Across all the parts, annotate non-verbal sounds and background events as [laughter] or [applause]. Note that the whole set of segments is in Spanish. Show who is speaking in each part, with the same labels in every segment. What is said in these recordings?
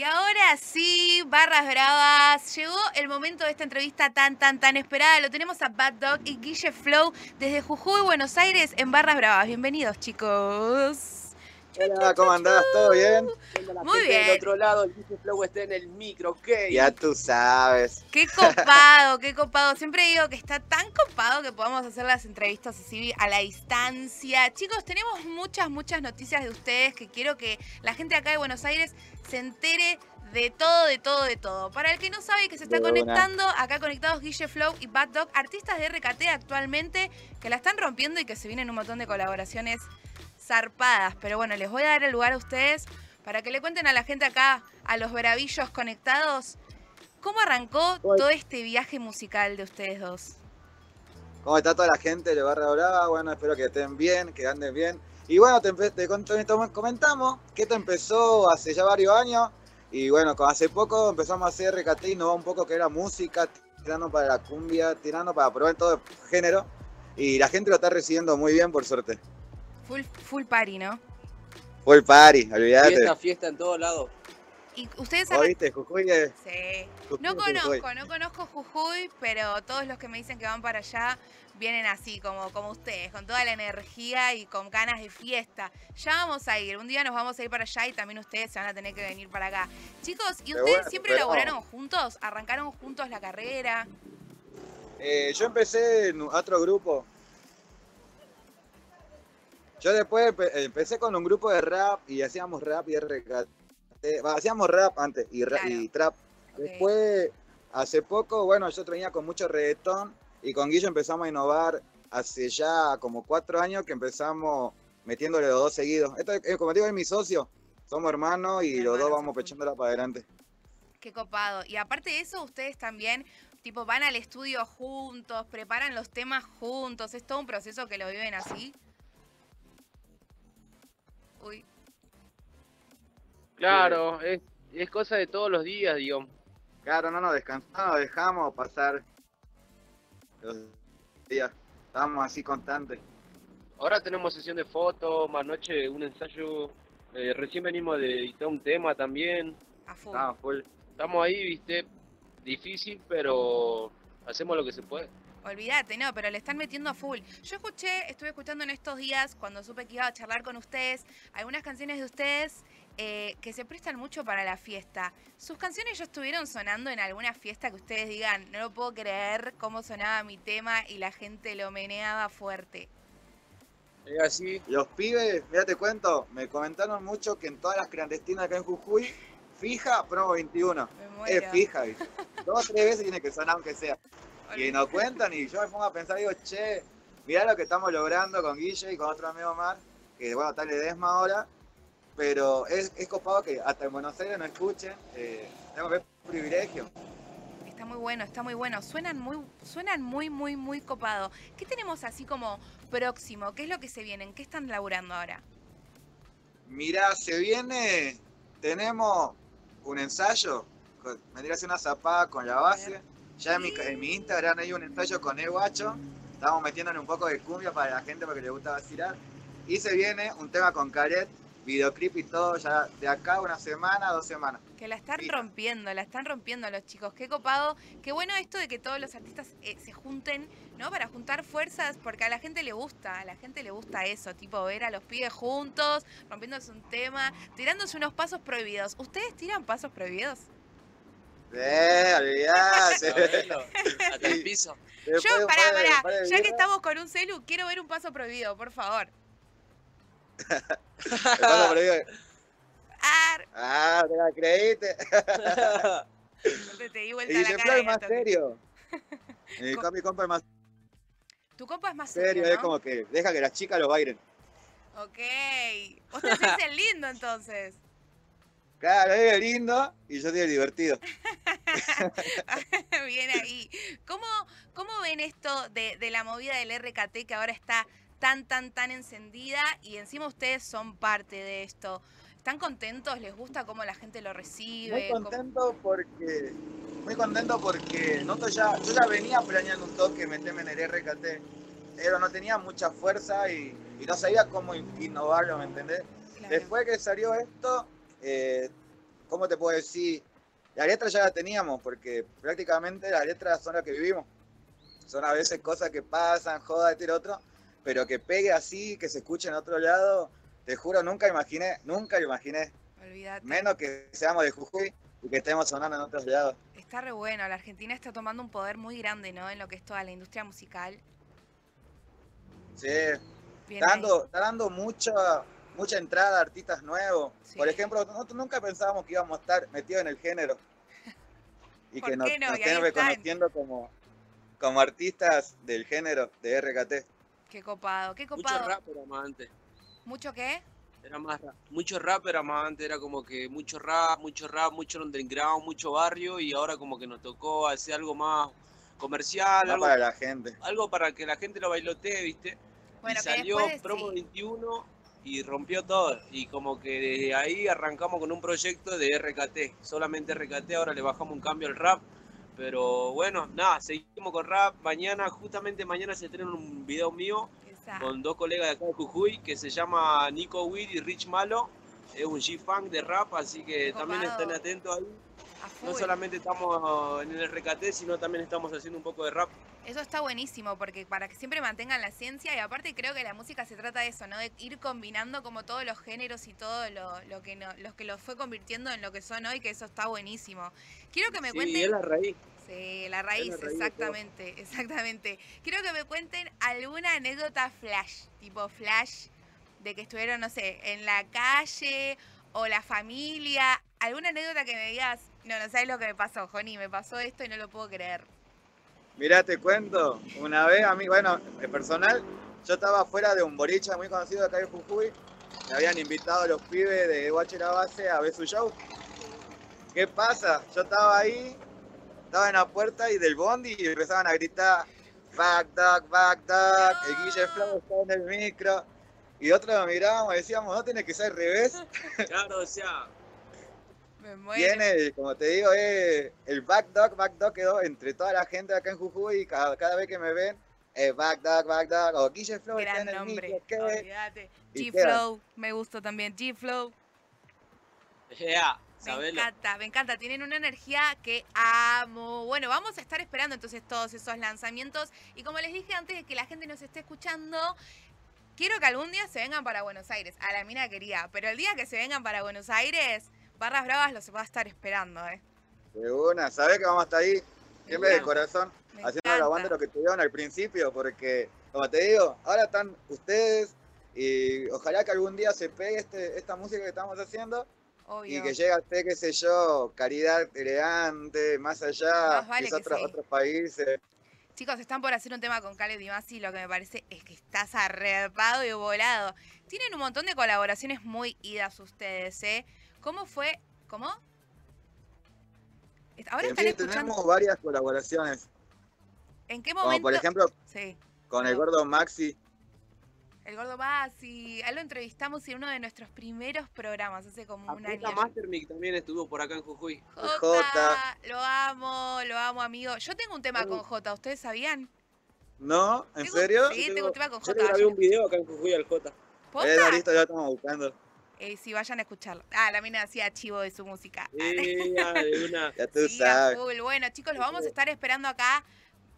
Speaker 1: Y ahora sí, barras bravas, llegó el momento de esta entrevista tan, tan, tan esperada. Lo tenemos a Bad Dog y Guille Flow desde Jujuy, Buenos Aires, en Barras Bravas. Bienvenidos, chicos.
Speaker 2: Hola, ¿cómo andás? ¿Todo bien?
Speaker 1: Muy bien.
Speaker 3: Del otro lado, el Guille Flow está en el micro, ¿ok?
Speaker 2: Ya tú sabes.
Speaker 1: Qué copado, qué copado. Siempre digo que está tan copado que podamos hacer las entrevistas así a la distancia. Chicos, tenemos muchas, muchas noticias de ustedes que quiero que la gente acá de Buenos Aires se entere de todo, de todo, de todo. Para el que no sabe y que se está
Speaker 2: De
Speaker 1: conectando, acá conectados Guille Flow y Bad Dog, artistas de RKT actualmente que la están rompiendo y que se vienen un montón de colaboraciones zarpadas. Pero bueno, les voy a dar el lugar a ustedes para que le cuenten a la gente acá, a los bravillos conectados, cómo arrancó todo este viaje musical de ustedes dos.
Speaker 2: ¿Cómo está toda la gente de Barra Brava? Bueno, espero que estén bien, que anden bien. Y bueno, te, te comentamos que esto empezó hace ya varios años. Y bueno, con- hace poco empezamos a hacer nos va un poco que era música, tirando para la cumbia, tirando para probar todo género. Y la gente lo está recibiendo muy bien, por suerte.
Speaker 1: Full, full party, ¿no?
Speaker 2: Full party, olvídate.
Speaker 3: Fiesta, fiesta en todos lados.
Speaker 1: Y ustedes arran-
Speaker 2: ¿Oíste? Jujuy es-
Speaker 1: Sí.
Speaker 2: Jujuy
Speaker 1: No
Speaker 2: es Jujuy.
Speaker 1: conozco, no conozco Jujuy, pero todos los que me dicen que van para allá vienen así, como, como ustedes, con toda la energía y con ganas de fiesta. Ya vamos a ir, un día nos vamos a ir para allá y también ustedes se van a tener que venir para acá. Chicos, ¿y ustedes
Speaker 2: bueno,
Speaker 1: siempre
Speaker 2: pero-
Speaker 1: laboraron juntos? ¿Arrancaron juntos la carrera?
Speaker 2: Eh, yo empecé en otro grupo. Yo después empe- empecé con un grupo de rap y hacíamos rap y. Va, hacíamos rap antes y, ra- y trap. Después, hace poco, bueno, yo venía con mucho reggaetón y con Guillo empezamos a innovar hace ya como cuatro años que empezamos metiéndole los dos seguidos. Esto, es- como digo, es mi socio. Somos hermanos y los dos vamos pechándola para adelante.
Speaker 1: Qué copado. Y aparte de eso, ustedes también, tipo, van al estudio juntos, preparan los temas juntos. Es todo un proceso que lo viven así. Uy,
Speaker 3: Claro, es, es cosa de todos los días, digo.
Speaker 2: Claro, no nos descansamos, dejamos pasar los días. Estamos así constantes.
Speaker 3: Ahora tenemos sesión de fotos, más noche un ensayo. eh, recién venimos de editar un tema también.
Speaker 1: a full.
Speaker 2: Estamos full.
Speaker 3: Estamos ahí, viste, difícil, pero hacemos lo que se puede.
Speaker 1: Olvídate, no, pero le están metiendo a full. Yo escuché, estuve escuchando en estos días, cuando supe que iba a charlar con ustedes, algunas canciones de ustedes eh, que se prestan mucho para la fiesta. ¿Sus canciones ya estuvieron sonando en alguna fiesta que ustedes digan, no lo puedo creer cómo sonaba mi tema y la gente lo meneaba fuerte?
Speaker 3: Es así.
Speaker 2: Los pibes, mira te cuento, me comentaron mucho que en todas las clandestinas acá en Jujuy, fija promo 21.
Speaker 1: Me
Speaker 2: Es fija, ¿viste? Dos o tres veces tiene que sonar aunque sea. Y nos cuentan y yo me pongo a pensar, digo, che, mirá lo que estamos logrando con Guille y con otro amigo Mar, que bueno, está Ledesma ahora, pero es, es copado que hasta en Buenos Aires no escuchen, eh, tenemos que ver privilegio.
Speaker 1: Está muy bueno, está muy bueno. Suenan muy, suenan muy, muy, muy copado. ¿Qué tenemos así como próximo? ¿Qué es lo que se viene? ¿En qué están laburando ahora?
Speaker 2: Mirá, se viene, tenemos un ensayo, vendría a ser una zapada con la base. Ya en mi, en mi Instagram hay un ensayo con el guacho, estamos metiéndole un poco de cumbia para la gente porque le gusta vacilar. Y se viene un tema con Caret, videoclip y todo, ya de acá una semana, dos semanas.
Speaker 1: Que la están
Speaker 2: Fija.
Speaker 1: rompiendo, la están rompiendo los chicos. Qué copado, qué bueno esto de que todos los artistas eh, se junten, ¿no? Para juntar fuerzas, porque a la gente le gusta, a la gente le gusta eso, tipo ver a los pibes juntos, rompiéndose un tema, tirándose unos pasos prohibidos. ¿Ustedes tiran pasos prohibidos?
Speaker 2: Eh.
Speaker 3: Sabelo, [laughs] Hasta el piso.
Speaker 1: Yo, pará, pará, ya que estamos con un celu, quiero ver un paso prohibido, por favor. [laughs]
Speaker 2: el paso ahí,
Speaker 1: Ar,
Speaker 2: Ah, te la creíste.
Speaker 1: te, te di vuelta
Speaker 2: Y
Speaker 1: la cara.
Speaker 2: Es más serio. Mi [laughs]
Speaker 1: Co-
Speaker 2: compa- mi compa es más
Speaker 1: Tu compa es más
Speaker 2: serio,
Speaker 1: serio,
Speaker 2: es como que deja que las chicas lo bailen.
Speaker 1: Ok. Vos te haces el lindo entonces.
Speaker 2: Claro, él es lindo y yo soy el divertido. [laughs]
Speaker 1: Bien ahí. ¿Cómo, ¿Cómo ven esto de, de la movida del RKT que ahora está tan, tan, tan encendida y encima ustedes son parte de esto? ¿Están contentos? ¿Les gusta cómo la gente lo recibe?
Speaker 2: Muy
Speaker 1: ¿Cómo-
Speaker 2: contento porque muy contento porque nosotros ya, yo ya venía planeando un toque meterme en el RKT, pero no tenía mucha fuerza y, y no sabía cómo in- innovarlo, ¿me entendés?
Speaker 1: Claro.
Speaker 2: Después que salió esto, eh, ¿cómo te puedo decir? La letra ya la teníamos, porque prácticamente las letras son las que vivimos. Son a veces cosas que pasan, joda, este y otro, pero que pegue así, que se escuche en otro lado, te juro, nunca imaginé, nunca lo imaginé.
Speaker 1: Olvídate.
Speaker 2: Menos que seamos de Jujuy y que estemos sonando en otros lados.
Speaker 1: Está re bueno, la Argentina está tomando un poder muy grande, ¿no? En lo que es toda la industria musical.
Speaker 2: Sí, está dando, está dando mucha, mucha entrada artistas nuevos. Por ejemplo, nosotros nunca pensábamos que íbamos a estar metidos en el género. [laughs] Y que nos, estén reconociendo como, como artistas del género de RKT.
Speaker 1: Qué copado, qué copado.
Speaker 3: Mucho rap era más antes.
Speaker 1: ¿Mucho qué?
Speaker 3: Era más rap. Mucho rap era más antes, era como que mucho rap, mucho rap, mucho underground, mucho barrio y ahora como que nos tocó hacer algo más comercial. algo
Speaker 2: para la gente.
Speaker 3: Algo para que la gente lo bailotee, ¿viste? Bueno, y salió Promo 21 y rompió todo. Y como que desde ahí arrancamos con un proyecto de RKT, solamente RKT, ahora le bajamos un cambio al rap. Pero bueno, nada, seguimos con rap. Mañana, justamente mañana se estrena un video mío con dos colegas de acá de Jujuy que se llama Nico Weed y Rich Malo. Es un G-Funk de rap, así que también estén atentos ahí. No solamente estamos en el RKT, sino también estamos haciendo un poco de rap.
Speaker 1: Eso está buenísimo, porque para que siempre mantengan la ciencia, y aparte creo que la música se trata de eso, ¿no? De ir combinando como todos los géneros y todo lo, que no, los que los fue convirtiendo en lo que son hoy, que eso está buenísimo. Quiero que me cuenten.
Speaker 3: Sí, es la raíz.
Speaker 1: Sí, la raíz, exactamente, [laughs] exactamente. Quiero que me cuenten alguna anécdota flash, tipo flash, de que estuvieron, no sé, en la calle o la familia. ¿Alguna anécdota que me digas, no, no sabes lo que me pasó, Joni, me pasó esto y no lo puedo creer?
Speaker 2: Mirá, te cuento, una vez a mí, bueno, en personal, yo estaba fuera de un boliche muy conocido acá en Jujuy, me habían invitado a los pibes de Guache la Base a ver su show. ¿Qué pasa? Yo estaba ahí, estaba en la puerta y del bondi y empezaban a gritar, back dog, back dog, el Guille Flow está en el micro. Y otros mirábamos y decíamos, no tiene que ser al revés.
Speaker 3: Claro, o sea,
Speaker 2: Viene, como te digo, eh, el backdog, backdog quedó entre toda la gente acá en Jujuy y cada, vez que me ven, eh, backdog, backdog, o Guille Flow
Speaker 1: Gran está en el nombre, G-Flow, me gusta también, G-Flow. me encanta, me encanta. Tienen una energía que amo. Bueno, vamos a estar esperando entonces todos esos lanzamientos. Y como les dije antes de que la gente nos esté escuchando, quiero que algún día se vengan para Buenos Aires. A la mina quería. Pero el día que se vengan para Buenos Aires, Barras Bravas los va a estar esperando, ¿eh?
Speaker 2: De una, ¿sabés que vamos a estar ahí? Siempre de corazón, haciendo la banda lo que tuvieron al principio, porque, como te digo, ahora están ustedes y ojalá que algún día se pegue este, esta música que estamos haciendo y que llegue a usted, qué sé yo, caridad elegante, más allá, de otros, países.
Speaker 1: Chicos, están por hacer un tema con Khaled y lo que me parece es que estás arrepado y volado. Tienen un montón de colaboraciones muy idas ustedes, ¿eh? ¿Cómo fue? ¿Cómo?
Speaker 2: Ahora están escuchando... Tenemos varias colaboraciones.
Speaker 1: ¿En qué momento?
Speaker 2: Como por ejemplo, sí. con el gordo Maxi.
Speaker 1: El gordo Maxi. A él lo entrevistamos en uno de nuestros primeros programas, hace como un año.
Speaker 3: Mastermic también estuvo por acá en Jujuy.
Speaker 1: Jota, lo amo, lo amo, amigo. Yo tengo un tema con Jota, ¿ustedes sabían?
Speaker 2: ¿No? ¿En serio?
Speaker 1: Sí, tengo un tema con Jota.
Speaker 3: Yo le grabé un video acá en Jujuy al Jota.
Speaker 2: Eh, listo, ya estamos buscando.
Speaker 1: Eh, si vayan a escucharlo. Ah, la mina hacía archivo de su música.
Speaker 3: Sí, de [laughs] una.
Speaker 2: ya tú sabes.
Speaker 1: Bueno, chicos, los vamos a estar esperando acá.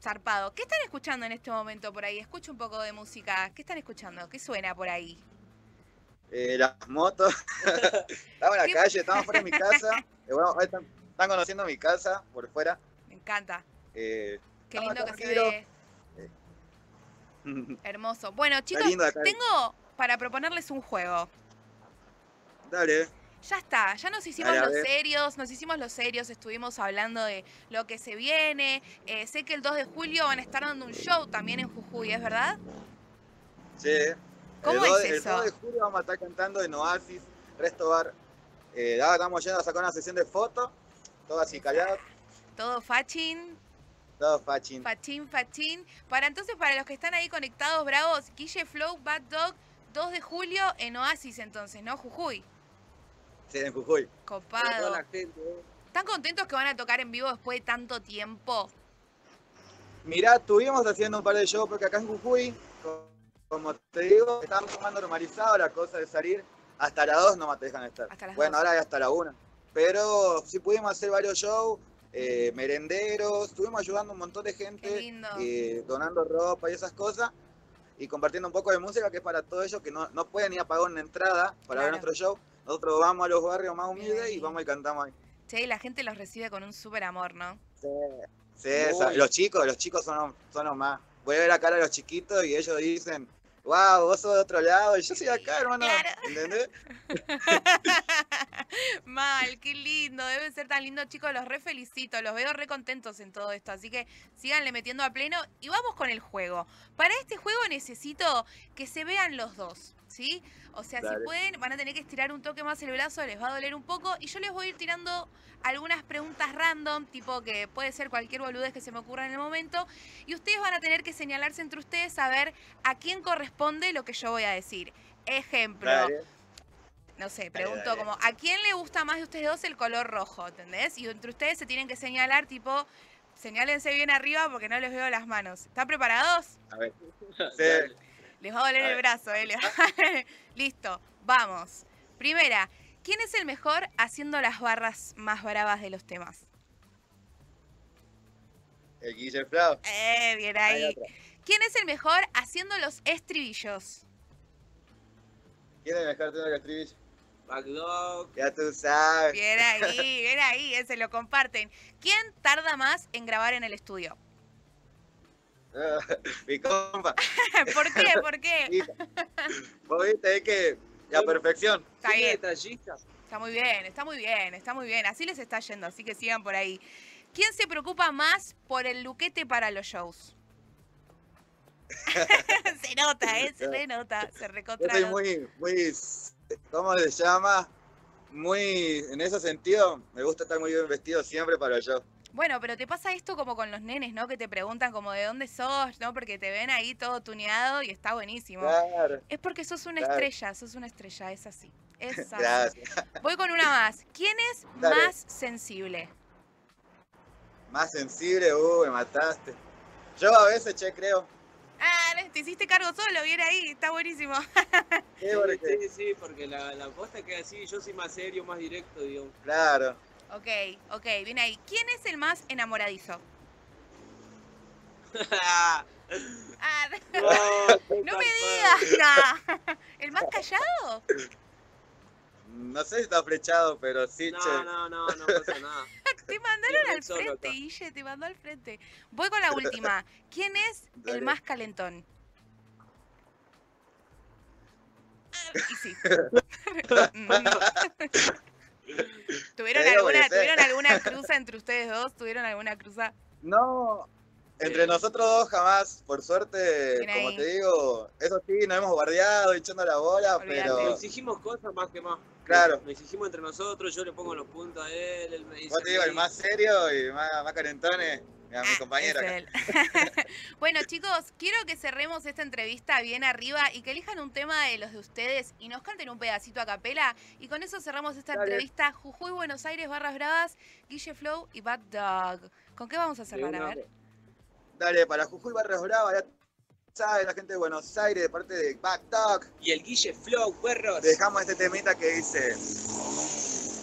Speaker 1: Zarpado. ¿Qué están escuchando en este momento por ahí? Escucho un poco de música. ¿Qué están escuchando? ¿Qué suena por ahí?
Speaker 2: Eh, las motos. [laughs] estamos en la calle, estamos fuera de mi casa. [laughs] Eh, bueno, están, conociendo mi casa por fuera.
Speaker 1: Me encanta.
Speaker 2: Eh,
Speaker 1: Qué lindo que se ve. Hermoso. Bueno, chicos, tengo para proponerles un juego.
Speaker 2: Dale.
Speaker 1: Ya está, ya nos hicimos los serios, nos hicimos los serios, estuvimos hablando de lo que se viene. Eh, sé que el 2 de julio van a estar dando un show también en Jujuy, ¿es verdad?
Speaker 2: Sí.
Speaker 1: ¿Cómo
Speaker 2: es
Speaker 1: eso?
Speaker 2: El 2 de julio vamos a estar cantando en Oasis, Resto Bar. Eh, estamos yendo a sacar una sesión de fotos, todo así callado.
Speaker 1: Todo fachín.
Speaker 2: Todo fachín.
Speaker 1: Fachín, fachín. Para entonces, para los que están ahí conectados, bravos, Guille Flow, Bad Dog, 2 de julio en Oasis entonces, ¿no? Jujuy.
Speaker 2: Sí, en Jujuy.
Speaker 1: Copado. ¿eh? ¿Están contentos que van a tocar en vivo después de tanto tiempo?
Speaker 2: Mirá, estuvimos haciendo un par de shows porque acá en Jujuy, como te digo, estamos más normalizado la cosa de salir. Hasta las 2 no te dejan estar. bueno, ahora ya hasta la 1. pero sí pudimos hacer varios shows, eh, merenderos, estuvimos ayudando a un montón de gente, eh, donando ropa y esas cosas, y compartiendo un poco de música que es para todos ellos que no, no pueden ir a pagar una entrada para ver nuestro show. Nosotros vamos a los barrios más humildes y vamos y cantamos ahí.
Speaker 1: Sí, y la gente los recibe con un súper amor, ¿no?
Speaker 2: Sí, sí los chicos, los chicos son, son los más. Voy a ver acá a los chiquitos y ellos dicen, wow, vos sos de otro lado y yo soy acá, hermano. ¿Entendés? [laughs]
Speaker 1: Mal, qué lindo, debe ser tan lindo, chicos, los re felicito, los veo re contentos en todo esto, así que síganle metiendo a pleno y vamos con el juego. Para este juego necesito que se vean los dos, ¿sí? O sea, si pueden, van a tener que estirar un toque más el brazo, les va a doler un poco y yo les voy a ir tirando algunas preguntas random, tipo que puede ser cualquier boludez que se me ocurra en el momento, y ustedes van a tener que señalarse entre ustedes a ver a quién corresponde lo que yo voy a decir. Ejemplo. No sé, pregunto como, ¿a quién le gusta más de ustedes dos el color rojo? ¿Entendés? Y entre ustedes se tienen que señalar, tipo, señálense bien arriba porque no les veo las manos. ¿Están preparados? A ver. Sí. Les va a doler el brazo, ¿eh? [laughs] Listo, vamos. Primera, ¿quién es el mejor haciendo las barras más bravas de los temas?
Speaker 2: El Guille Flau.
Speaker 1: Eh, bien ahí. ¿Quién es el mejor haciendo los estribillos?
Speaker 2: ¿Quién es el mejor haciendo los estribillos?
Speaker 3: Backdog.
Speaker 2: Ya tú sabes.
Speaker 1: Bien ahí, bien ahí, se lo comparten. ¿Quién tarda más en grabar en el estudio? [laughs]
Speaker 2: Mi compa. [laughs]
Speaker 1: ¿Por qué? ¿Por qué? [laughs]
Speaker 2: Vos viste, es que la perfección.
Speaker 1: Está bien. Está muy bien, está muy bien, está muy bien. Así les está yendo, así que sigan por ahí. ¿Quién se preocupa más por el luquete para los shows? se nota, ¿eh? Se nota, se recontra.
Speaker 2: Yo soy muy, muy, ¿cómo se llama? Muy, en ese sentido, me gusta estar muy bien vestido siempre para el show.
Speaker 1: Bueno, pero te pasa esto como con los nenes, ¿no? Que te preguntan como de dónde sos, ¿no? Porque te ven ahí todo tuneado y está buenísimo. Claro. Es porque sos una estrella, sos una estrella, es así. Es [laughs] así. Voy con una más. ¿Quién es más sensible?
Speaker 2: Más sensible, uh, me mataste. Yo a veces, che, creo.
Speaker 1: Ah, te hiciste cargo solo, bien ahí, está buenísimo.
Speaker 3: sí, sí, porque la, la posta que así, yo soy más serio, más directo, digo.
Speaker 2: Claro.
Speaker 1: Ok, ok, viene ahí. ¿Quién es el más enamoradizo? [laughs]
Speaker 2: ah, [laughs]
Speaker 1: no, me digas, ¿El más callado?
Speaker 2: No sé si está flechado, pero sí,
Speaker 3: no, che. No, no, no, no pasa nada. [laughs]
Speaker 1: te mandaron al frente, Guille, te mandó al frente. Voy con la última. ¿Quién es el más calentón? y sí. [laughs] ¿Tuvieron alguna, ¿Tuvieron [laughs] alguna cruza entre ustedes dos? ¿Tuvieron alguna cruza?
Speaker 2: No, entre nosotros dos jamás, por suerte, como te digo, eso sí, nos hemos guardiado, echando la bola, pero...
Speaker 3: Nos exigimos cosas más que más.
Speaker 2: Claro.
Speaker 3: Nos exigimos entre nosotros, yo le pongo los puntos a él, él me dice...
Speaker 2: Vos te digo, el más serio y más, más carentones a mi ah, compañera. [laughs]
Speaker 1: bueno, chicos, quiero que cerremos esta entrevista bien arriba y que elijan un tema de los de ustedes y nos canten un pedacito a capela. Y con eso cerramos esta entrevista. Jujuy, Buenos Aires, Barras Bravas, Guille Flow y Bad Dog. ¿Con qué vamos a cerrar? A ver.
Speaker 2: Dale, para Jujuy, Barras Bravas, ya sabe la gente de Buenos Aires, de parte de Bad Dog.
Speaker 3: Y el Guille Flow, perros.
Speaker 2: Dejamos este temita que dice...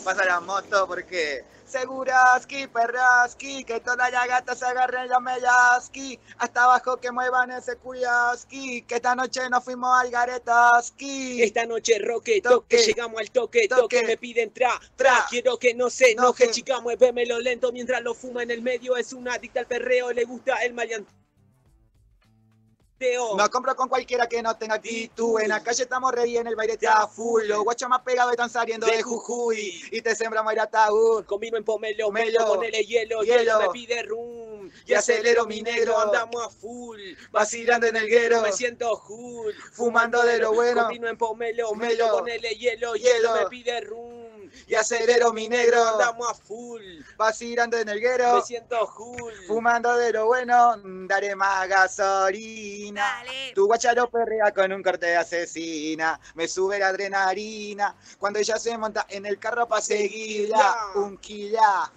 Speaker 2: Pasa la moto porque Seguraski, perraski, que toda la gata se agarre en la mellaski, hasta abajo que muevan ese cuyaski, que esta noche nos fuimos al garetaski.
Speaker 3: Esta noche roque, toque, llegamos al toque, toque, me piden tra, tra, quiero que no se enoje, no, chica, muévemelo lento mientras lo fuma en el medio, es una adicta al perreo, le gusta el maleante.
Speaker 2: No compro con cualquiera que no tenga actitud. En la calle estamos ready, en el baile está full. Los guachos más pegados están saliendo de Jujuy. Y te sembramos ir ataúd.
Speaker 3: Conmigo en pomelo, melo, ponele hielo, hielo, me pide rum.
Speaker 2: Y acelero mi negro, andamos a full. Vacilando en el guero,
Speaker 3: me siento cool.
Speaker 2: Fumando de lo bueno.
Speaker 3: Conmigo en pomelo, melo, ponele hielo, hielo, me pide rum
Speaker 2: y acelero mi negro.
Speaker 3: Andamos a full.
Speaker 2: Vacilando en el guero.
Speaker 3: Me siento full.
Speaker 2: Fumando de lo bueno, daré más gasolina. Tu guacharo perrea con un corte de asesina. Me sube la adrenalina. Cuando ella se monta en el carro para seguirla. Un kila.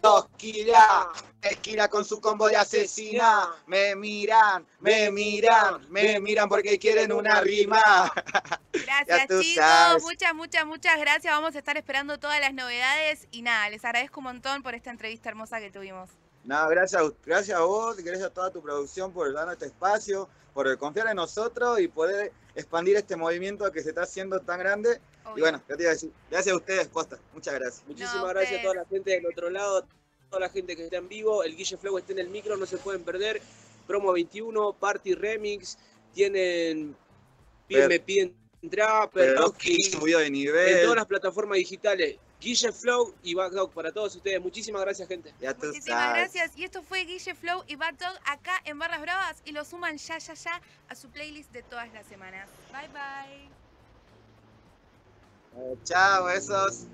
Speaker 2: Dos kilas, esquina con su combo de asesina. Me miran, me miran, me miran porque quieren una rima. [laughs]
Speaker 1: Gracias, chicos. Muchas, muchas, muchas gracias. Vamos a estar esperando todas las novedades. Y nada, les agradezco un montón por esta entrevista hermosa que tuvimos.
Speaker 2: No, gracias, gracias a vos, gracias a toda tu producción por darnos este espacio, por confiar en nosotros y poder expandir este movimiento que se está haciendo tan grande. Y bueno, ¿qué te iba a decir? Gracias a ustedes, Costa. Muchas gracias.
Speaker 3: Muchísimas gracias a toda la gente del otro lado, toda la gente que está en vivo. El Guille Flow está en el micro, no se pueden perder. Promo 21, Party Remix, tienen... Piden, me piden trap,
Speaker 2: subido de nivel.
Speaker 3: En todas las plataformas digitales. Guille Flow y Bad Dog para todos ustedes. Muchísimas gracias, gente.
Speaker 1: Muchísimas gracias. Y esto fue Guille Flow y Bad Dog acá en Barras Bravas y lo suman ya, ya, ya a su playlist de todas las semanas. Bye, bye.
Speaker 2: Chao, besos.